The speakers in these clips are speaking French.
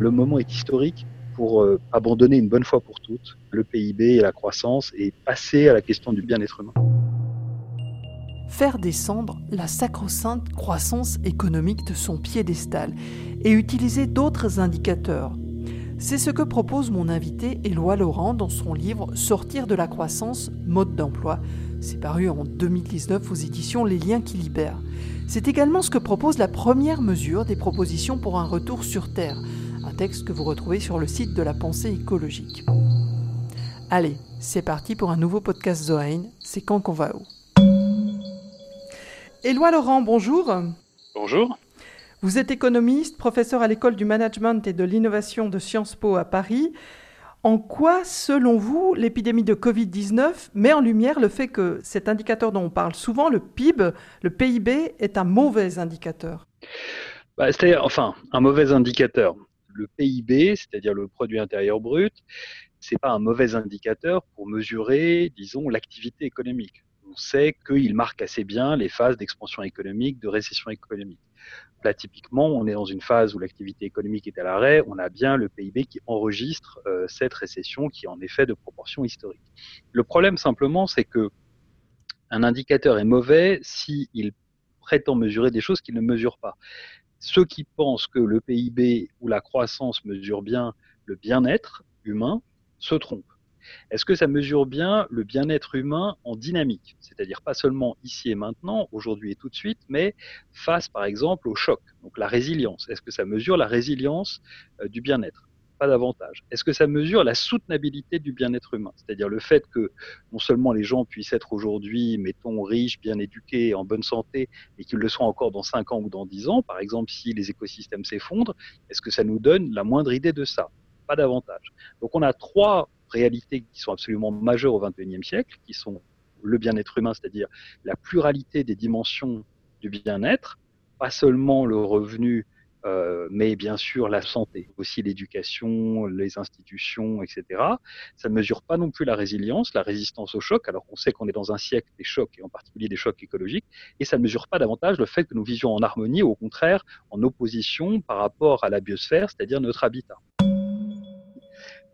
le moment est historique pour euh, abandonner une bonne fois pour toutes le PIB et la croissance et passer à la question du bien-être humain. Faire descendre la sacro-sainte croissance économique de son piédestal et utiliser d'autres indicateurs. C'est ce que propose mon invité Éloi Laurent dans son livre Sortir de la croissance, mode d'emploi. C'est paru en 2019 aux éditions Les liens qui libèrent. C'est également ce que propose la première mesure des propositions pour un retour sur Terre, texte que vous retrouvez sur le site de la pensée écologique. Allez, c'est parti pour un nouveau podcast Zoain. C'est quand qu'on va où? Éloi Laurent, bonjour. Bonjour. Vous êtes économiste, professeur à l'école du management et de l'innovation de Sciences Po à Paris. En quoi, selon vous, l'épidémie de Covid-19 met en lumière le fait que cet indicateur dont on parle souvent, le PIB, le PIB, est un mauvais indicateur? Bah, C'est-à-dire, enfin, un mauvais indicateur. Le PIB, c'est-à-dire le produit intérieur brut, c'est pas un mauvais indicateur pour mesurer, disons, l'activité économique. On sait qu'il marque assez bien les phases d'expansion économique, de récession économique. Là, typiquement, on est dans une phase où l'activité économique est à l'arrêt. On a bien le PIB qui enregistre euh, cette récession qui est en effet de proportion historique. Le problème simplement, c'est que un indicateur est mauvais s'il prétend mesurer des choses qu'il ne mesure pas. Ceux qui pensent que le PIB ou la croissance mesure bien le bien-être humain se trompent. Est-ce que ça mesure bien le bien-être humain en dynamique? C'est-à-dire pas seulement ici et maintenant, aujourd'hui et tout de suite, mais face par exemple au choc, donc la résilience. Est-ce que ça mesure la résilience euh, du bien-être? Pas davantage. Est-ce que ça mesure la soutenabilité du bien-être humain? C'est-à-dire le fait que non seulement les gens puissent être aujourd'hui, mettons, riches, bien éduqués, en bonne santé, et qu'ils le soient encore dans 5 ans ou dans 10 ans, par exemple si les écosystèmes s'effondrent, est-ce que ça nous donne la moindre idée de ça? Pas davantage. Donc on a trois réalités qui sont absolument majeures au XXIe siècle, qui sont le bien-être humain, c'est-à-dire la pluralité des dimensions du bien-être, pas seulement le revenu, euh, mais bien sûr la santé, aussi l'éducation, les institutions, etc. Ça ne mesure pas non plus la résilience, la résistance au choc, alors qu'on sait qu'on est dans un siècle des chocs, et en particulier des chocs écologiques, et ça ne mesure pas davantage le fait que nous vivions en harmonie, ou au contraire en opposition par rapport à la biosphère, c'est-à-dire notre habitat.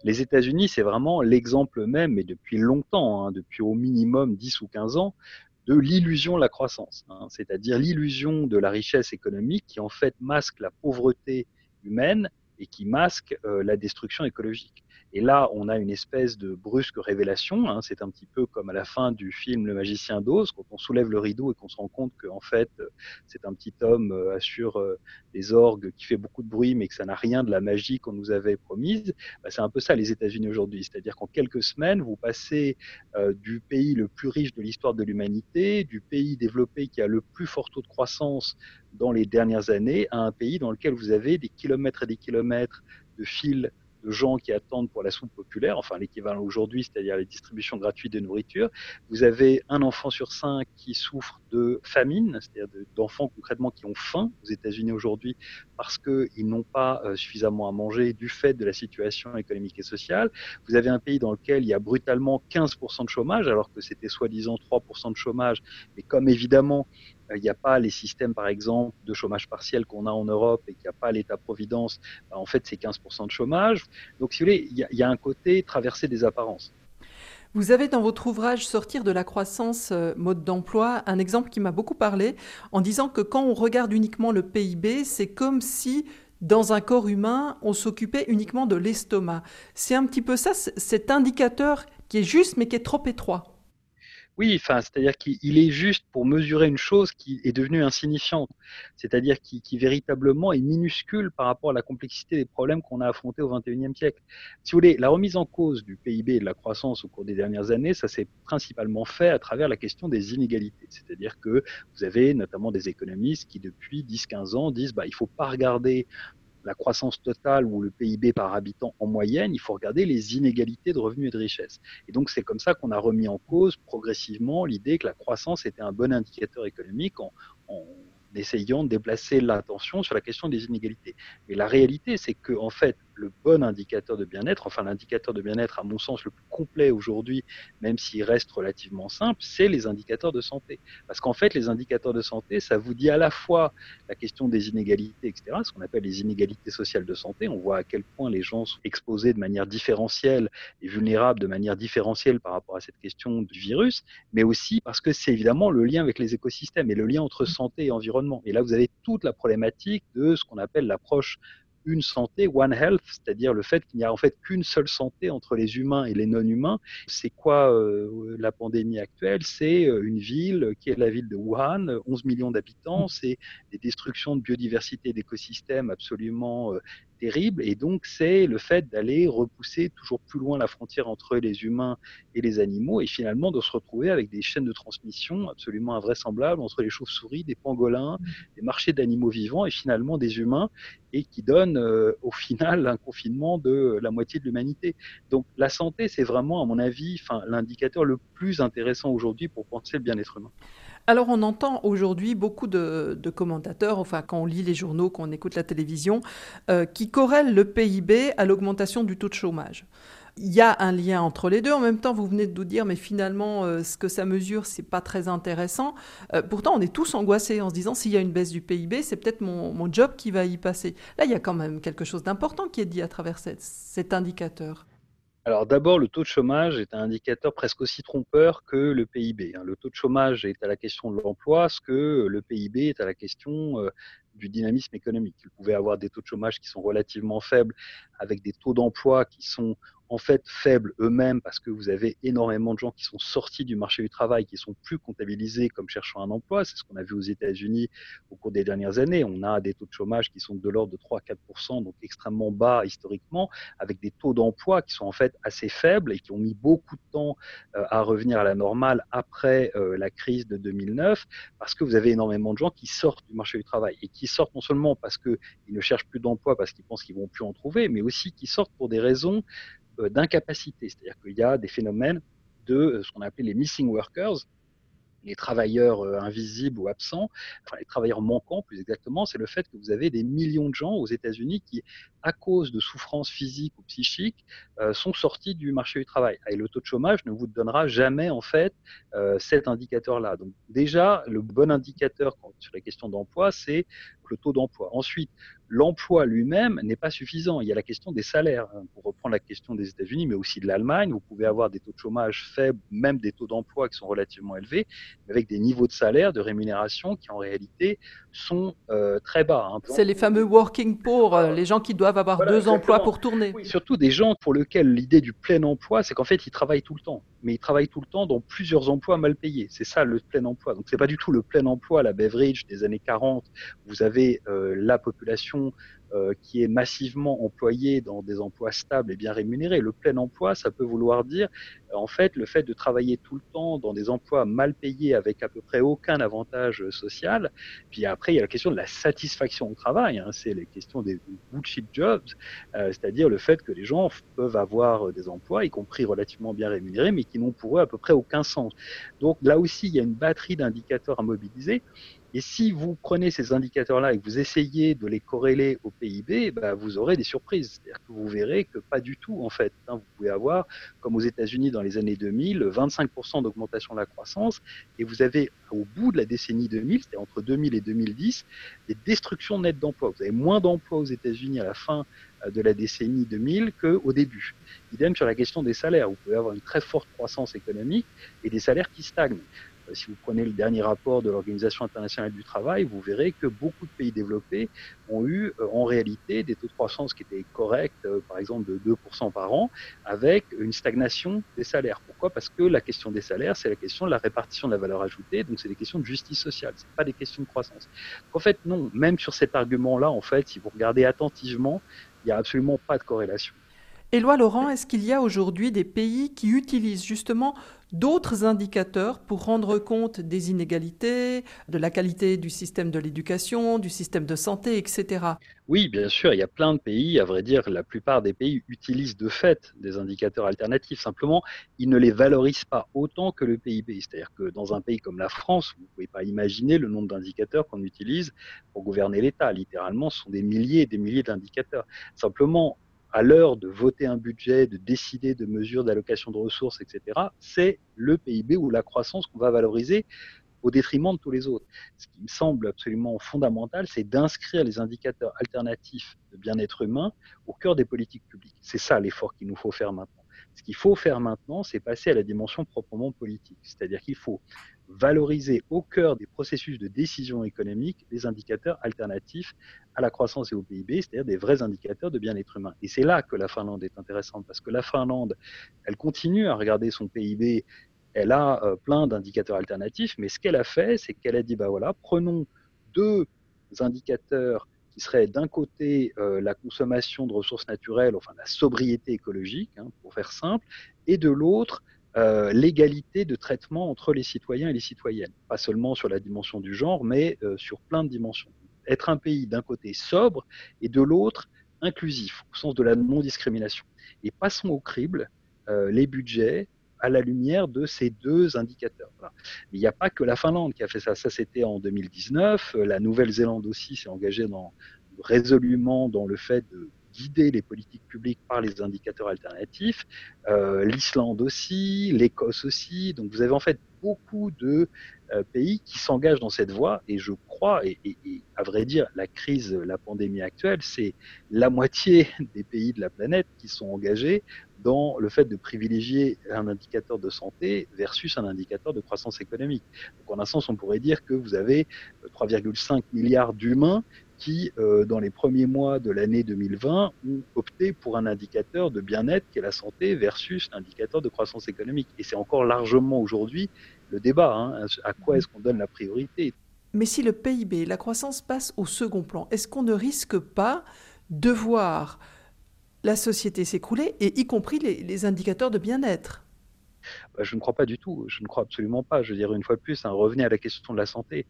Les États-Unis, c'est vraiment l'exemple même, et depuis longtemps, hein, depuis au minimum 10 ou 15 ans, de l'illusion de la croissance, hein, c'est-à-dire l'illusion de la richesse économique qui en fait masque la pauvreté humaine et qui masque euh, la destruction écologique. Et là, on a une espèce de brusque révélation. Hein. c'est un petit peu comme à la fin du film Le Magicien d'Oz, quand on soulève le rideau et qu'on se rend compte qu'en fait, c'est un petit homme euh, assure euh, des orgues qui fait beaucoup de bruit, mais que ça n'a rien de la magie qu'on nous avait promise. Bah, c'est un peu ça les États-Unis aujourd'hui. C'est-à-dire qu'en quelques semaines, vous passez euh, du pays le plus riche de l'histoire de l'humanité, du pays développé qui a le plus fort taux de croissance dans les dernières années, à un pays dans lequel vous avez des kilomètres et des kilomètres de fils de gens qui attendent pour la soupe populaire, enfin l'équivalent aujourd'hui, c'est-à-dire les distributions gratuites de nourriture. Vous avez un enfant sur cinq qui souffre de famine, c'est-à-dire d'enfants concrètement qui ont faim aux États-Unis aujourd'hui parce qu'ils n'ont pas euh, suffisamment à manger du fait de la situation économique et sociale. Vous avez un pays dans lequel il y a brutalement 15% de chômage, alors que c'était soi-disant 3% de chômage, mais comme évidemment il n'y a pas les systèmes, par exemple, de chômage partiel qu'on a en Europe et qu'il n'y a pas l'État-providence, bah, en fait, c'est 15% de chômage. Donc, si vous voulez, il y, a, un côté traversé des apparences. Vous avez dans votre ouvrage Sortir de la croissance, euh, mode d'emploi, un exemple qui m'a beaucoup parlé en disant que quand on regarde uniquement le PIB, c'est comme si dans un corps humain, on s'occupait uniquement de l'estomac. C'est un petit peu ça, cet indicateur qui est juste mais qui est trop étroit. Oui, enfin, c'est-à-dire qu'il est juste pour mesurer une chose qui est devenue insignifiante, c'est-à-dire qui, véritablement est minuscule par rapport à la complexité des problèmes qu'on a affrontés au XXIe siècle. Si vous voulez, la remise en cause du PIB et de la croissance au cours des dernières années, ça s'est principalement fait à travers la question des inégalités, c'est-à-dire que vous avez notamment des économistes qui depuis 10-15 ans disent bah il faut pas regarder la croissance totale ou le PIB par habitant en moyenne, il faut regarder les inégalités de revenus et de richesse. Et donc c'est comme ça qu'on a remis en cause progressivement l'idée que la croissance était un bon indicateur économique en, essayant de déplacer l'attention sur la question des inégalités. Mais la réalité, c'est que en fait, le bon indicateur de bien-être, enfin l'indicateur de bien-être à mon sens le plus complet aujourd'hui, même s'il reste relativement simple, c'est les indicateurs de santé. Parce qu'en fait, les indicateurs de santé, ça vous dit à la fois la question des inégalités, etc., ce qu'on appelle les inégalités sociales de santé. On voit à quel point les gens sont exposés de manière différentielle et vulnérables de manière différentielle par rapport à cette question du virus, mais aussi parce que c'est évidemment le lien avec les écosystèmes et le lien entre santé et environnement. Et là, vous avez toute la problématique de ce qu'on appelle l'approche une santé, one health, c'est-à-dire le fait qu'il n'y a en fait qu'une seule santé entre les humains et les non-humains. C'est quoi euh, la pandémie actuelle? C'est euh, une ville qui est la ville de Wuhan, 11 millions d'habitants, c'est des destructions de biodiversité d'écosystèmes absolument euh, terrible. Et donc, c'est le fait d'aller repousser toujours plus loin la frontière entre les humains et les animaux et finalement de se retrouver avec des chaînes de transmission absolument invraisemblables entre les chauves-souris, des pangolins, des marchés d'animaux vivants et finalement des humains et qui donnent euh, au final un confinement de la moitié de l'humanité. Donc, la santé, c'est vraiment, à mon avis, l'indicateur le plus intéressant aujourd'hui pour penser le bien-être humain. Alors on entend aujourd'hui beaucoup de, commentateurs, enfin quand on lit les journaux, quand on écoute la télévision, euh, qui corrèlent le PIB à l'augmentation du taux de chômage. Il y a un lien entre les deux. En même temps, vous venez de nous dire, mais finalement, euh, ce que ça mesure, c'est pas très intéressant. Euh, pourtant, on est tous angoissés en se disant, s'il y a une baisse du PIB, c'est peut-être mon, job qui va y passer. Là, il y a quand même quelque chose d'important qui est dit à travers cet indicateur. Alors d'abord, le taux de chômage est un indicateur presque aussi trompeur que le PIB. Hein. Le taux de chômage est à la question de l'emploi, ce que le PIB est à la question euh, du dynamisme économique. Vous pouvez avoir des taux de chômage qui sont relativement faibles, avec des taux d'emploi qui sont en fait faibles eux-mêmes parce que vous avez énormément de gens qui sont sortis du marché du travail, qui sont plus comptabilisés comme cherchant un emploi. C'est ce qu'on a vu aux États-Unis au cours des dernières années. On a des taux de chômage qui sont de l'ordre de 3-4%, donc extrêmement bas historiquement, avec des taux d'emploi qui sont en fait assez faibles et qui ont mis beaucoup de temps euh, à revenir à la normale après euh, la crise de 2009, parce que vous avez énormément de gens qui sortent du marché du travail et qui sortent non seulement parce qu'ils ne cherchent plus d'emploi, parce qu'ils pensent qu'ils vont plus en trouver, mais aussi qui sortent pour des raisons d'incapacité. C'est-à-dire qu'il y a des phénomènes de euh, ce qu'on appelle les missing workers, les travailleurs euh, invisibles ou absents, enfin les travailleurs manquants plus exactement, c'est le fait que vous avez des millions de gens aux États-Unis qui, à cause de souffrances physiques ou psychiques, sont sortis du marché du travail. Et le taux de chômage ne vous donnera jamais en fait cet indicateur-là. Donc déjà, le bon indicateur sur les questions d'emploi, c'est le taux d'emploi. Ensuite, l'emploi lui-même n'est pas suffisant. Il y a la question des salaires. Hein. Pour reprendre la question des États-Unis, mais aussi de l'Allemagne, vous pouvez avoir des taux de chômage faibles, même des taux d'emploi qui sont relativement élevés, mais avec des niveaux de salaire, de rémunération qui en réalité sont euh, très bas. Hein. C'est les fameux working poor, euh, les gens qui doivent avoir deux emplois pour tourner. Oui, surtout des gens pour lesquels l'idée du plein emploi, c'est qu'en fait, ils travaillent tout le temps. Mais ils travaillent tout le temps dans plusieurs emplois mal payés. C'est ça le plein emploi. Donc, c'est pas du tout le plein emploi, la Beveridge des années 40. Vous avez euh, la population euh, qui est massivement employée dans des emplois stables et bien rémunérés. Le plein emploi, ça peut vouloir dire, euh, en fait, le fait de travailler tout le temps dans des emplois mal payés avec à peu près aucun avantage social. Puis après, il y a la question de la satisfaction au travail. Hein. c'est les questions des bullshit jobs, c'est-à-dire le fait que les gens peuvent avoir des emplois, y compris relativement bien rémunérés, qui n'ont pour eux à peu près aucun sens. Donc là aussi, il y a une batterie d'indicateurs à mobiliser. Et si vous prenez ces indicateurs-là et que vous essayez de les corréler au PIB, bah, vous aurez des surprises. C'est-à-dire que vous verrez que pas du tout, en fait. Hein. Vous pouvez avoir, comme aux États-Unis dans les années 2000, 25% d'augmentation de la croissance, et vous avez au bout de la décennie 2000, c'est-à-dire entre 2000 et 2010, des destructions nettes d'emplois. Vous avez moins d'emplois aux États-Unis à la fin de la décennie 2000 qu'au début. Idem sur la question des salaires. Vous pouvez avoir une très forte croissance économique et des salaires qui stagnent. Euh, si vous prenez le dernier rapport de l'Organisation internationale du travail, vous verrez que beaucoup de pays développés ont eu euh, en réalité des taux de croissance qui étaient corrects, euh, par exemple de 2% par an, avec une stagnation des salaires. Pourquoi? Parce que la question des salaires, c'est la question de la répartition de la valeur ajoutée, donc c'est des questions de justice sociale, c'est pas des questions de croissance. en fait, non, même sur cet argument-là, en fait, si vous regardez attentivement, n'y a absolument pas de corrélation. Éloi Laurent, est-ce qu'il y a aujourd'hui des pays qui utilisent justement d'autres indicateurs pour rendre compte des inégalités, de la qualité du système de l'éducation, du système de santé, etc. Oui, bien sûr, il y a plein de pays, à vrai dire, la plupart des pays utilisent de fait des indicateurs alternatifs. Simplement, ils ne les valorisent pas autant que le PIB. C'est-à-dire que dans un pays comme la France, vous ne pouvez pas imaginer le nombre d'indicateurs qu'on utilise pour gouverner l'État. Littéralement, ce sont des milliers et des milliers d'indicateurs. Simplement, à l'heure de voter un budget, de décider de mesures d'allocation de ressources, etc., c'est le PIB ou la croissance qu'on va valoriser au détriment de tous les autres. Ce qui me semble absolument fondamental, c'est d'inscrire les indicateurs alternatifs de bien-être humain au cœur des politiques publiques. C'est ça l'effort qu'il nous faut faire maintenant. Ce qu'il faut faire maintenant, c'est passer à la dimension proprement politique. C'est-à-dire qu'il faut valoriser au cœur des processus de décision économique des indicateurs alternatifs à la croissance et au PIB, c'est-à-dire des vrais indicateurs de bien-être humain. Et c'est là que la Finlande est intéressante, parce que la Finlande, elle continue à regarder son PIB, elle a euh, plein d'indicateurs alternatifs, mais ce qu'elle a fait, c'est qu'elle a dit, bah voilà, prenons deux indicateurs qui seraient d'un côté euh, la consommation de ressources naturelles, enfin la sobriété écologique, hein, pour faire simple, et de l'autre, euh, l'égalité de traitement entre les citoyens et les citoyennes. Pas seulement sur la dimension du genre, mais euh, sur plein de dimensions. Être un pays d'un côté sobre et de l'autre inclusif, au sens de la non-discrimination. Et passons au crible les budgets à la lumière de ces deux indicateurs. il n'y a pas que la Finlande qui a fait ça. Ça, c'était en 2019. La Nouvelle-Zélande aussi s'est engagée résolument dans le fait de guider les politiques publiques par les indicateurs alternatifs, euh, l'Islande aussi, l'Écosse aussi. Donc vous avez en fait beaucoup de euh, pays qui s'engagent dans cette voie et je crois, et, à vrai dire, la crise, la pandémie actuelle, c'est la moitié des pays de la planète qui sont engagés dans le fait de privilégier un indicateur de santé versus un indicateur de croissance économique. Donc en un sens, on pourrait dire que vous avez 3,5 milliards d'humains qui, euh, dans les premiers mois de l'année 2020, ont opté pour un indicateur de bien-être qui est la santé versus l'indicateur de croissance économique. Et c'est encore largement aujourd'hui le débat. Hein, à quoi est-ce qu'on donne la priorité Mais si le PIB, la croissance passe au second plan, est-ce qu'on ne risque pas de voir la société s'écrouler, et y compris les indicateurs de bien-être je ne crois pas du tout. Je ne crois absolument pas. Je dire, une fois de plus, hein, revenez à la question de la santé.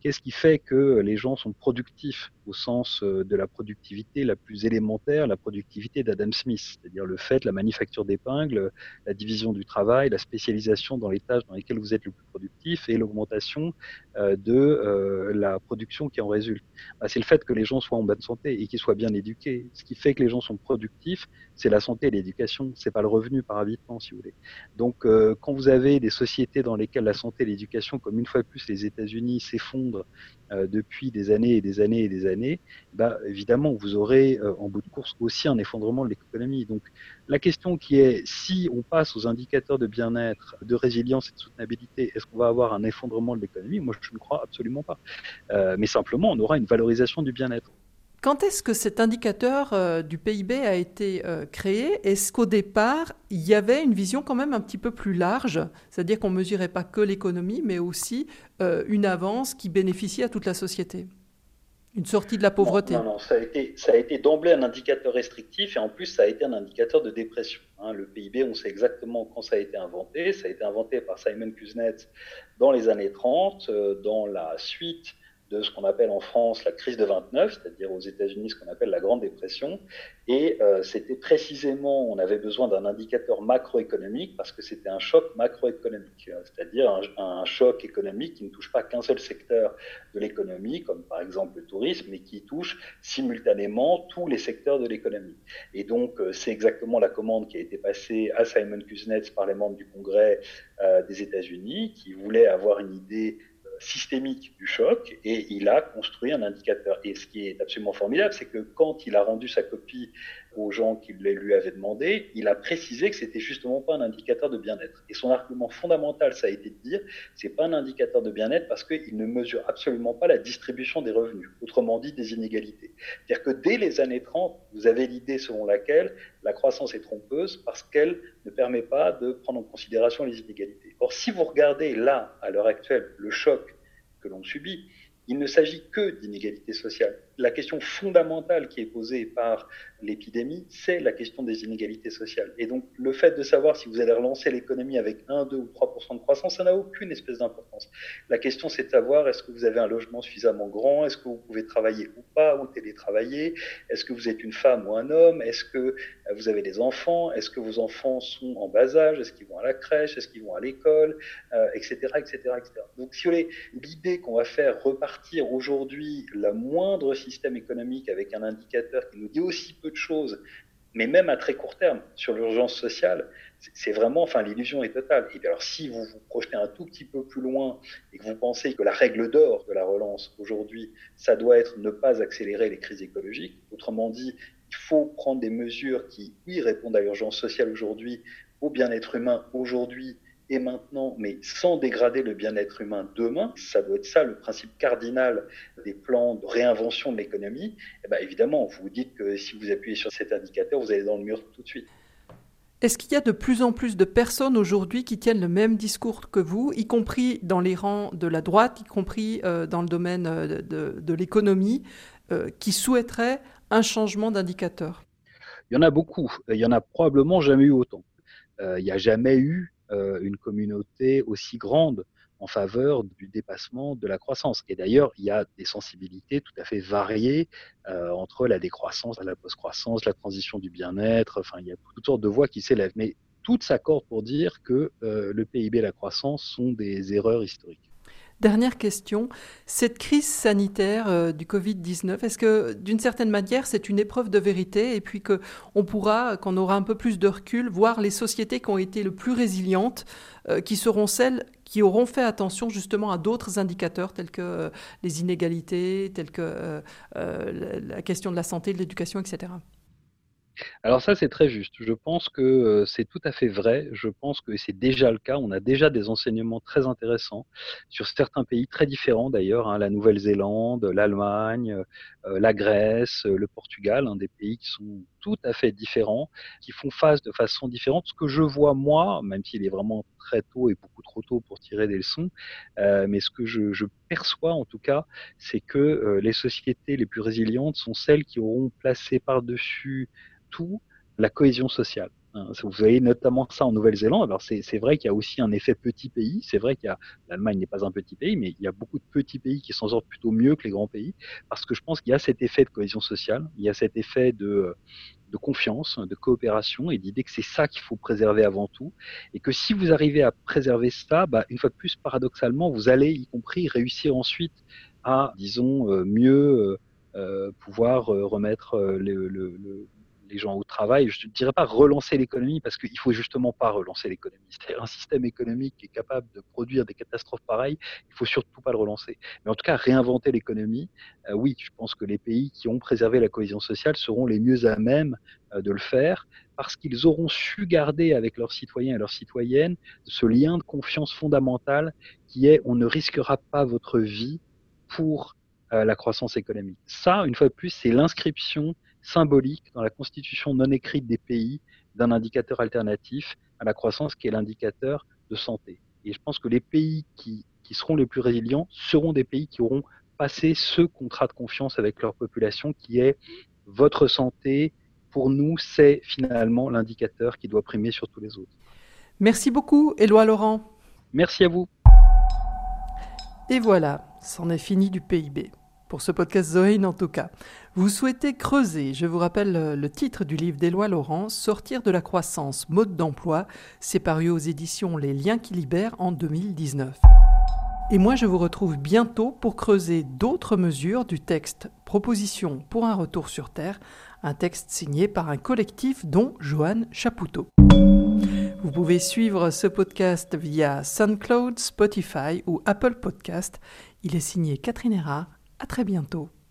Qu'est-ce qui fait que les gens sont productifs au sens euh, de la productivité la plus élémentaire, la productivité d'Adam Smith, c'est-à-dire le fait, la manufacture d'épingles, la division du travail, la spécialisation dans les tâches dans lesquelles vous êtes le plus productif et l'augmentation euh, de euh, la production qui en résulte. Bah, c'est le fait que les gens soient en bonne santé et qu'ils soient bien éduqués. Ce qui fait que les gens sont productifs, c'est la santé et l'éducation. C'est pas le revenu par habitant, si vous voulez. Donc quand vous avez des sociétés dans lesquelles la santé et l'éducation, comme une fois plus les États-Unis, s'effondrent euh, depuis des années et des années et des années, bah, évidemment, vous aurez euh, en bout de course aussi un effondrement de l'économie. Donc la question qui est, si on passe aux indicateurs de bien-être, de résilience et de soutenabilité, est-ce qu'on va avoir un effondrement de l'économie? Moi, je ne crois absolument pas. Euh, mais simplement, on aura une valorisation du bien-être. Quand est-ce que cet indicateur euh, du PIB a été euh, créé? Est-ce qu'au départ, il y avait une vision quand même un petit peu plus large? C'est-à-dire qu'on ne mesurait pas que l'économie, mais aussi euh, une avance qui bénéficie à toute la société Une sortie de la pauvreté Non, non, ça a été, été d'emblée un indicateur restrictif et en plus, ça a été un indicateur de dépression. Hein. Le PIB, on sait exactement quand ça a été inventé. Ça a été inventé par Simon Kuznets dans les années 30, dans la suite de ce qu'on appelle en France la crise de 29, c'est-à-dire aux États-Unis ce qu'on appelle la Grande Dépression. Et euh, c'était précisément, on avait besoin d'un indicateur macroéconomique parce que c'était un choc macroéconomique, euh, c'est-à-dire un, choc économique qui ne touche pas qu'un seul secteur de l'économie, comme par exemple le tourisme, mais qui touche simultanément tous les secteurs de l'économie. Et donc, euh, c'est exactement la commande qui a été passée à Simon Kuznets par les membres du Congrès des États-Unis, qui voulaient avoir une idée systémique du choc et il a construit un indicateur. Et ce qui est absolument formidable, c'est que quand il a rendu sa copie aux gens qui lui avaient demandé, il a précisé que c'était justement pas un indicateur de bien-être. Et son argument fondamental, ça a été de dire, c'est pas un indicateur de bien-être parce qu'il ne mesure absolument pas la distribution des revenus, autrement dit des inégalités. C'est-à-dire que dès les années 30, vous avez l'idée selon laquelle la croissance est trompeuse parce qu'elle ne permet pas de prendre en considération les inégalités. Or, si vous regardez là, à l'heure actuelle, le choc que l'on subit, il ne s'agit que d'inégalités sociales. La question fondamentale qui est posée par l'épidémie, c'est la question des inégalités sociales. Et donc, le fait de savoir si vous allez relancer l'économie avec 1, 2 ou 3% de croissance, ça n'a aucune espèce d'importance. La question, c'est de savoir est-ce que vous avez un logement suffisamment grand, est-ce que vous pouvez travailler ou pas, ou télétravailler, est-ce que vous êtes une femme ou un homme, est-ce que euh, vous avez des enfants, est-ce que vos enfants sont en bas âge, est-ce qu'ils vont à la crèche, est-ce qu'ils vont à l'école, etc., etc., etc. Donc, si vous voulez, l'idée qu'on va faire repartir aujourd'hui la moindre système économique avec un indicateur qui nous dit aussi peu de choses, Mais même à très court terme, sur l'urgence sociale, c'est vraiment, enfin, l'illusion est totale. Et alors, si vous vous projetez un tout petit peu plus loin et que vous pensez que la règle d'or de la relance aujourd'hui, ça doit être ne pas accélérer les crises écologiques, autrement dit, il faut prendre des mesures qui, oui, répondent à l'urgence sociale aujourd'hui, au bien-être humain aujourd'hui et maintenant, mais sans dégrader le bien-être humain demain. Ça doit être ça le principe cardinal des plans de réinvention de l'économie. Et eh bien, évidemment, vous vous dites que si vous appuyez sur cet indicateur, vous allez dans le mur tout de suite. Est-ce qu'il y a de plus en plus de personnes aujourd'hui qui tiennent le même discours que vous, y compris dans les rangs de la droite, y compris euh, dans le domaine euh, de, l'économie, euh, qui souhaiteraient un changement d'indicateur? Il y en a beaucoup. Il y en a probablement jamais eu autant. il n'y a jamais eu une communauté aussi grande en faveur du dépassement de la croissance. Et d'ailleurs, il y a des sensibilités tout à fait variées euh, entre la décroissance, la post-croissance, la transition du bien-être. Enfin, il y a toutes sortes de voix qui s'élèvent. Mais toutes s'accordent pour dire que euh, le PIB et la croissance sont des erreurs historiques. Dernière question, cette crise sanitaire euh, du Covid-19, est-ce que d'une certaine manière c'est une épreuve de vérité et puis qu'on pourra, qu'on aura un peu plus de recul, voir les sociétés qui ont été le plus résilientes, euh, qui seront celles qui auront fait attention justement à d'autres indicateurs tels que euh, les inégalités, tels que la question de la santé, de l'éducation, etc. Alors ça, c'est très juste. Je pense que c'est tout à fait vrai. Je pense que c'est déjà le cas. On a déjà des enseignements très intéressants sur certains pays très différents d'ailleurs, hein, la Nouvelle-Zélande, l'Allemagne, la Grèce, le Portugal, hein, des pays qui sont tout à fait différents, qui font face de façon différente. Ce que je vois moi, même s'il est vraiment très tôt et beaucoup trop tôt pour tirer des leçons, mais ce que je, je, perçois en tout cas, c'est que les sociétés les plus résilientes sont celles qui auront placé par-dessus tout la cohésion sociale. Hein. Vous voyez notamment ça en Nouvelle-Zélande. Alors c'est vrai qu'il y a aussi un effet petit pays. C'est vrai qu'il l'Allemagne n'est pas un petit pays, mais il y a beaucoup de petits pays qui s'en sortent plutôt mieux que les grands pays, parce que je pense qu'il y a cet effet de cohésion sociale, il y a cet effet de, confiance, de coopération et d'idée que c'est ça qu'il faut préserver avant tout, et que si vous arrivez à préserver ça, bah, une fois de plus, paradoxalement, vous allez y compris réussir ensuite à, disons, euh, mieux euh, euh, pouvoir remettre le, le, le les gens au travail. Je ne dirais pas relancer l'économie parce qu'il faut justement pas relancer l'économie. C'est un système économique qui est capable de produire des catastrophes pareilles. Il faut surtout pas le relancer. Mais en tout cas, réinventer l'économie. Euh, oui, je pense que les pays qui ont préservé la cohésion sociale seront les mieux à même euh, de le faire parce qu'ils auront su garder avec leurs citoyens et leurs citoyennes ce lien de confiance fondamental qui est on ne risquera pas votre vie pour euh, la croissance économique. Ça, une fois de plus, c'est l'inscription symbolique dans la constitution non écrite des pays d'un indicateur alternatif à la croissance qui est l'indicateur de santé. Et je pense que les pays qui, qui seront les plus résilients seront des pays qui auront passé ce contrat de confiance avec leur population qui est votre santé. Pour nous, c'est finalement l'indicateur qui doit primer sur tous les autres. Merci beaucoup, Éloi Laurent. Merci à vous. Et voilà, c'en est fini du PIB pour ce podcast Zoé en tout cas. Vous souhaitez creuser, je vous rappelle le titre du livre d'Éloi Laurent, Sortir de la croissance, mode d'emploi, c'est paru aux éditions Les Liens qui libèrent en 2019. Et moi je vous retrouve bientôt pour creuser d'autres mesures du texte Proposition pour un retour sur Terre, un texte signé par un collectif dont Johan Chapoutot. Vous pouvez suivre ce podcast via SoundCloud, Spotify ou Apple Podcast. Il est signé Catherine Erard à très bientôt.